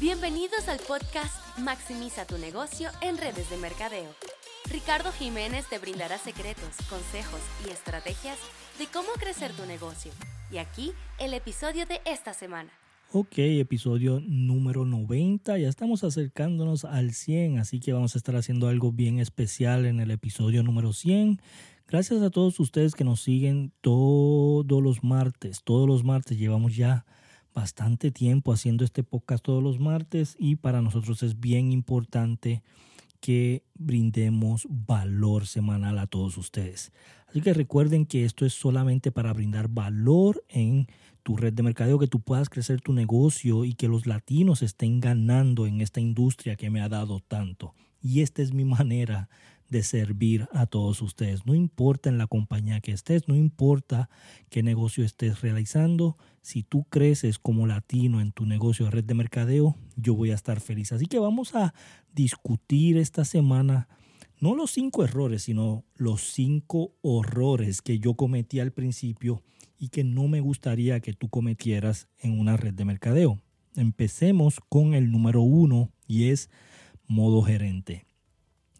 Bienvenidos al podcast Maximiza tu negocio en redes de mercadeo. Ricardo Jiménez te brindará secretos, consejos y estrategias de cómo crecer tu negocio. Y aquí el episodio de esta semana. Ok, episodio número 90. Ya estamos acercándonos al 100, así que vamos a estar haciendo algo bien especial en el episodio número 100. Gracias a todos ustedes que nos siguen todos los martes. Todos los martes llevamos ya bastante tiempo haciendo este podcast todos los martes y para nosotros es bien importante que brindemos valor semanal a todos ustedes. Así que recuerden que esto es solamente para brindar valor en tu red de mercadeo, que tú puedas crecer tu negocio y que los latinos estén ganando en esta industria que me ha dado tanto. Y esta es mi manera de servir a todos ustedes. No importa en la compañía que estés, no importa qué negocio estés realizando, si tú creces como latino en tu negocio de red de mercadeo, yo voy a estar feliz. Así que vamos a discutir esta semana no los cinco errores, sino los cinco horrores que yo cometí al principio y que no me gustaría que tú cometieras en una red de mercadeo. Empecemos con el número uno y es modo gerente.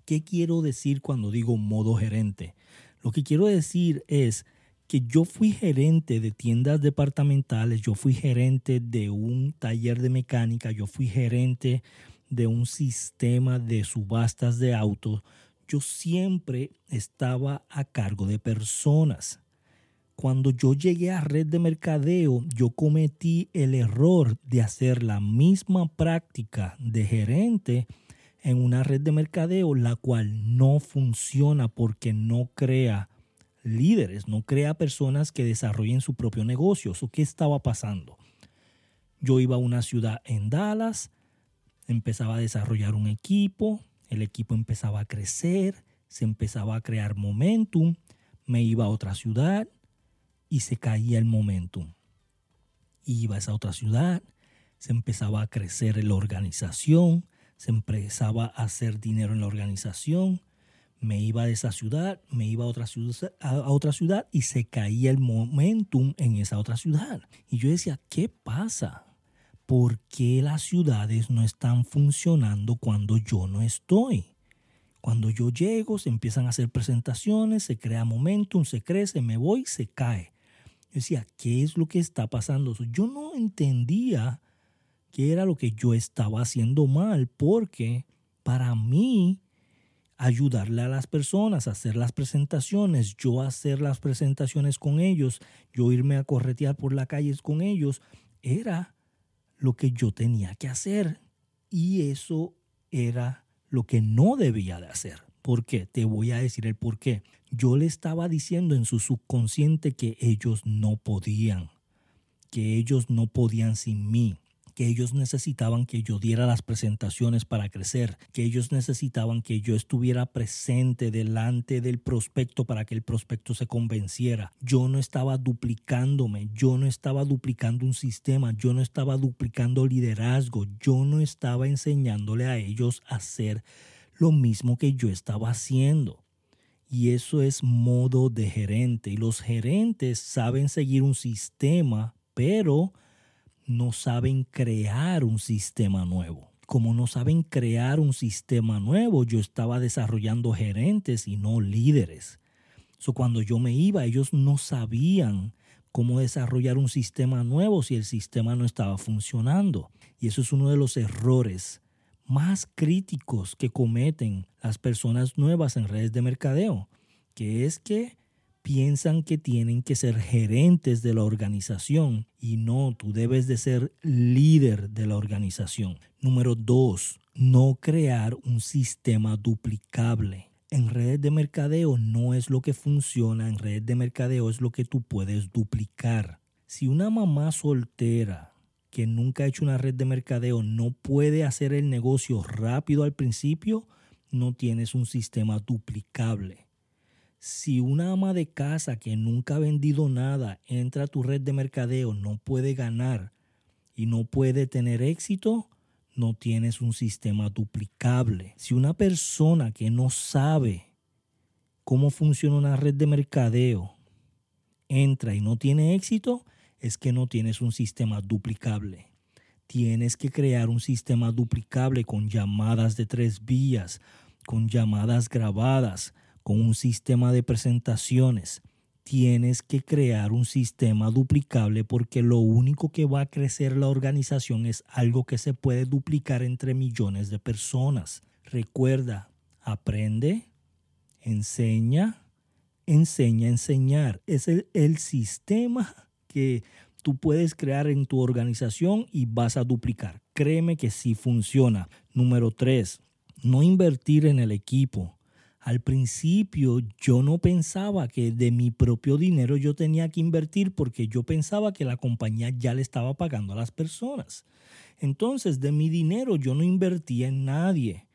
¿Qué quiero decir cuando digo modo gerente? Lo que quiero decir es que yo fui gerente de tiendas departamentales, yo fui gerente de un taller de mecánica, yo fui gerente de un sistema de subastas de autos, yo siempre estaba a cargo de personas. Cuando yo llegué a red de mercadeo, yo cometí el error de hacer la misma práctica de gerente en una red de mercadeo la cual no funciona porque no crea líderes, no crea personas que desarrollen su propio negocio. qué estaba pasando? Yo iba a una ciudad en Dallas, empezaba a desarrollar un equipo, el equipo empezaba a crecer, se empezaba a crear momentum, me iba a otra ciudad y se caía el momentum. Iba a esa otra ciudad, se empezaba a crecer la organización, se empezaba a hacer dinero en la organización, me iba de esa ciudad, me iba a otra ciudad, a otra ciudad y se caía el momentum en esa otra ciudad. Y yo decía, ¿qué pasa? ¿Por qué las ciudades no están funcionando cuando yo no estoy? Cuando yo llego, se empiezan a hacer presentaciones, se crea momentum, se crece, me voy, se cae. Yo decía, ¿qué es lo que está pasando? Yo no entendía era lo que yo estaba haciendo mal, porque para mí ayudarle a las personas, hacer las presentaciones, yo hacer las presentaciones con ellos, yo irme a corretear por la calle con ellos, era lo que yo tenía que hacer. Y eso era lo que no debía de hacer. ¿Por qué? Te voy a decir el por qué. Yo le estaba diciendo en su subconsciente que ellos no podían, que ellos no podían sin mí, que ellos necesitaban que yo diera las presentaciones para crecer, que ellos necesitaban que yo estuviera presente delante del prospecto para que el prospecto se convenciera. Yo no estaba duplicándome, yo no estaba duplicando un sistema, yo no estaba duplicando liderazgo, yo no estaba enseñándole a ellos a hacer lo mismo que yo estaba haciendo. Y eso es modo de gerente. Y los gerentes saben seguir un sistema, pero no saben crear un sistema nuevo. Como no saben crear un sistema nuevo, yo estaba desarrollando gerentes y no líderes. So, cuando yo me iba, ellos no sabían cómo desarrollar un sistema nuevo si el sistema no estaba funcionando. Y eso es uno de los errores más críticos que cometen las personas nuevas en redes de mercadeo, que es que piensan que tienen que ser gerentes de la organización y no, tú debes de ser líder de la organización. Número dos, no crear un sistema duplicable. En redes de mercadeo no es lo que funciona, en redes de mercadeo es lo que tú puedes duplicar. Si una mamá soltera que nunca ha hecho una red de mercadeo no puede hacer el negocio rápido al principio, no tienes un sistema duplicable. Si una ama de casa que nunca ha vendido nada entra a tu red de mercadeo, no puede ganar y no puede tener éxito, no tienes un sistema duplicable. Si una persona que no sabe cómo funciona una red de mercadeo entra y no tiene éxito, es que no tienes un sistema duplicable. Tienes que crear un sistema duplicable con llamadas de tres vías, con llamadas grabadas, con un sistema de presentaciones. Tienes que crear un sistema duplicable porque lo único que va a crecer la organización es algo que se puede duplicar entre millones de personas. Recuerda, aprende, enseña, enseña enseñar. Es el, el sistema que tú puedes crear en tu organización y vas a duplicar. Créeme que sí funciona. Número tres, no invertir en el equipo. Al principio yo no pensaba que de mi propio dinero yo tenía que invertir porque yo pensaba que la compañía ya le estaba pagando a las personas. Entonces de mi dinero yo no invertía en nadie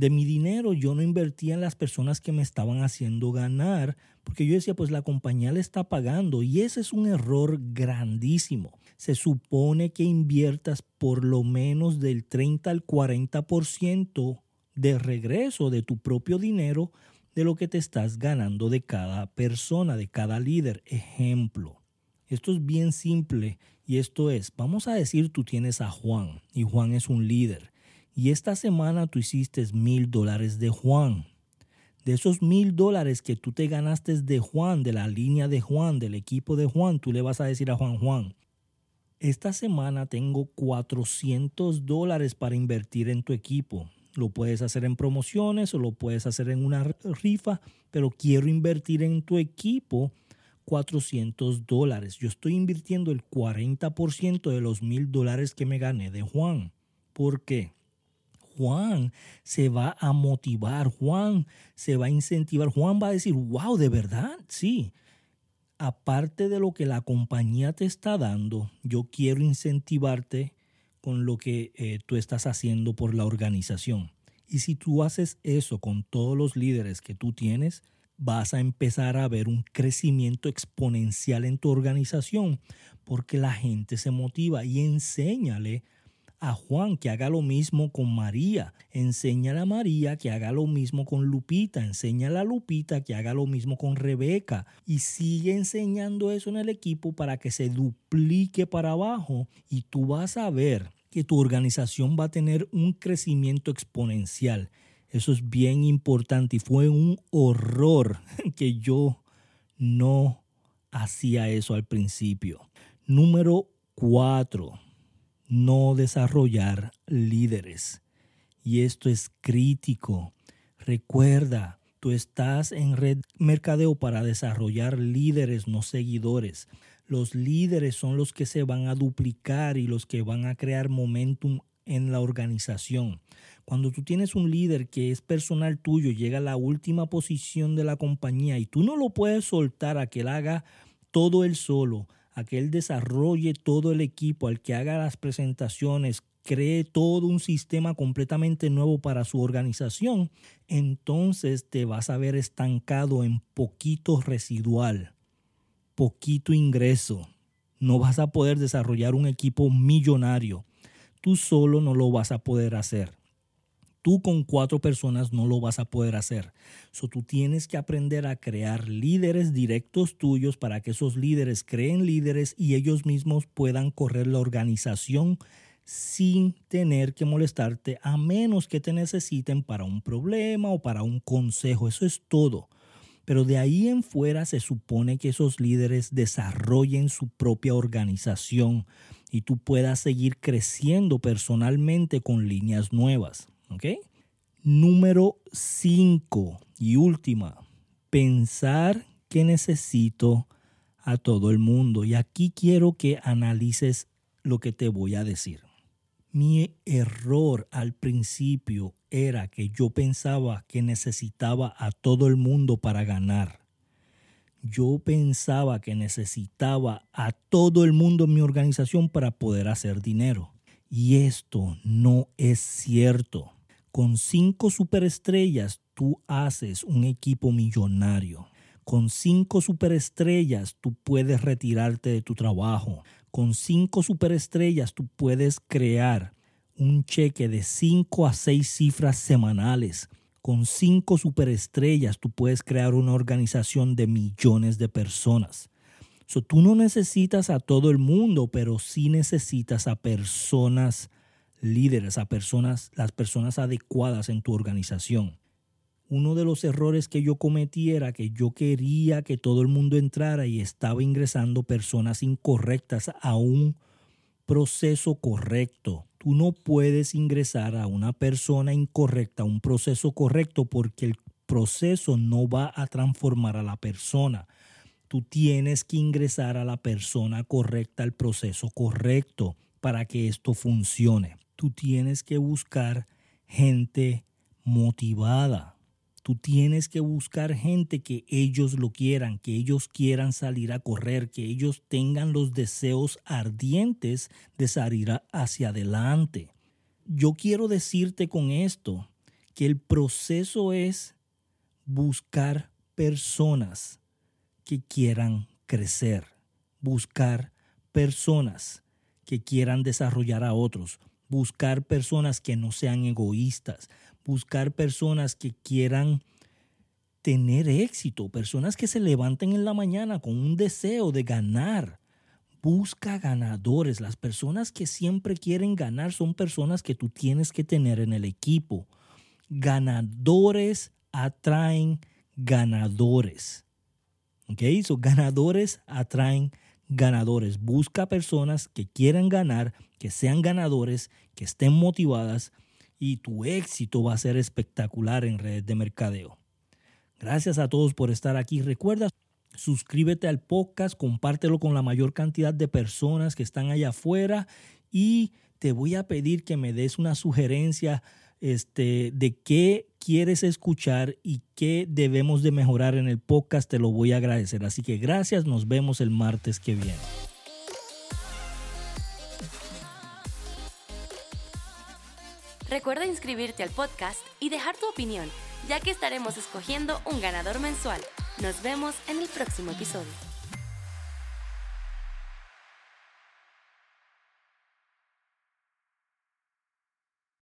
de mi dinero yo no invertía en las personas que me estaban haciendo ganar, porque yo decía, pues la compañía le está pagando y ese es un error grandísimo. Se supone que inviertas por lo menos del 30 al 40% de regreso de tu propio dinero de lo que te estás ganando de cada persona, de cada líder. Ejemplo. Esto es bien simple y esto es, vamos a decir tú tienes a Juan y Juan es un líder y esta semana tú hiciste mil dólares de Juan. De esos mil dólares que tú te ganaste de Juan, de la línea de Juan, del equipo de Juan, tú le vas a decir a Juan, Juan, esta semana tengo 400 dólares para invertir en tu equipo. Lo puedes hacer en promociones o lo puedes hacer en una rifa, pero quiero invertir en tu equipo 400 dólares. Yo estoy invirtiendo el 40% de los mil dólares que me gané de Juan. ¿Por qué? Juan se va a motivar, Juan se va a incentivar, Juan va a decir, wow, de verdad, sí. Aparte de lo que la compañía te está dando, yo quiero incentivarte con lo que eh, tú estás haciendo por la organización. Y si tú haces eso con todos los líderes que tú tienes, vas a empezar a ver un crecimiento exponencial en tu organización porque la gente se motiva y enséñale a Juan que haga lo mismo con María. Enséñale a María que haga lo mismo con Lupita. Enséñale a Lupita que haga lo mismo con Rebeca. Y sigue enseñando eso en el equipo para que se duplique para abajo. Y tú vas a ver que tu organización va a tener un crecimiento exponencial. Eso es bien importante y fue un horror que yo no hacía eso al principio. Número cuatro no desarrollar líderes. Y esto es crítico. Recuerda, tú estás en red mercadeo para desarrollar líderes, no seguidores. Los líderes son los que se van a duplicar y los que van a crear momentum en la organización. Cuando tú tienes un líder que es personal tuyo, llega a la última posición de la compañía y tú no lo puedes soltar a que él haga todo él solo, a que él desarrolle todo el equipo, al que haga las presentaciones, cree todo un sistema completamente nuevo para su organización, entonces te vas a ver estancado en poquito residual, poquito ingreso. No vas a poder desarrollar un equipo millonario. Tú solo no lo vas a poder hacer. Tú con cuatro personas no lo vas a poder hacer. So, tú tienes que aprender a crear líderes directos tuyos para que esos líderes creen líderes y ellos mismos puedan correr la organización sin tener que molestarte a menos que te necesiten para un problema o para un consejo. Eso es todo. Pero de ahí en fuera se supone que esos líderes desarrollen su propia organización y tú puedas seguir creciendo personalmente con líneas nuevas. Número 5 y última, pensar que necesito a todo el mundo. Y aquí quiero que analices lo que te voy a decir. Mi error al principio era que yo pensaba que necesitaba a todo el mundo para ganar. Yo pensaba que necesitaba a todo el mundo en mi organización para poder hacer dinero. Y esto no es cierto. Con cinco superestrellas tú haces un equipo millonario. Con cinco superestrellas tú puedes retirarte de tu trabajo. Con cinco superestrellas tú puedes crear un cheque de cinco a seis cifras semanales. Con cinco superestrellas tú puedes crear una organización de millones de personas. tú no necesitas a todo el mundo, pero sí necesitas a personas líderes, a personas, las personas adecuadas en tu organización. Uno de los errores que yo cometí era que yo quería que todo el mundo entrara y estaba ingresando personas incorrectas a un proceso correcto. Tú no puedes ingresar a una persona incorrecta a un proceso correcto porque el proceso no va a transformar a la persona. Tú tienes que ingresar a la persona correcta al proceso correcto para que esto funcione. Tú tienes que buscar gente motivada. Tú tienes que buscar gente que ellos lo quieran, que ellos quieran salir a correr, que ellos tengan los deseos ardientes de salir hacia adelante. Yo quiero decirte con esto que el proceso es buscar personas que quieran crecer, buscar personas que quieran desarrollar a otros, buscar personas que no sean egoístas, buscar personas que quieran tener éxito, personas que se levanten en la mañana con un deseo de ganar. Busca ganadores. Las personas que siempre quieren ganar son personas que tú tienes que tener en el equipo. Ganadores atraen ganadores. ¿Ok? So, ganadores atraen ganadores. Busca personas que quieran ganar, que sean ganadores, que estén motivadas y tu éxito va a ser espectacular en redes de mercadeo. Gracias a todos por estar aquí. Recuerda, suscríbete al podcast, compártelo con la mayor cantidad de personas que están allá afuera y te voy a pedir que me des una sugerencia este, de qué quieres escuchar y qué debemos de mejorar en el podcast, te lo voy a agradecer. Así que gracias, nos vemos el martes que viene. Recuerda inscribirte al podcast y dejar tu opinión, ya que estaremos escogiendo un ganador mensual. Nos vemos en el próximo episodio.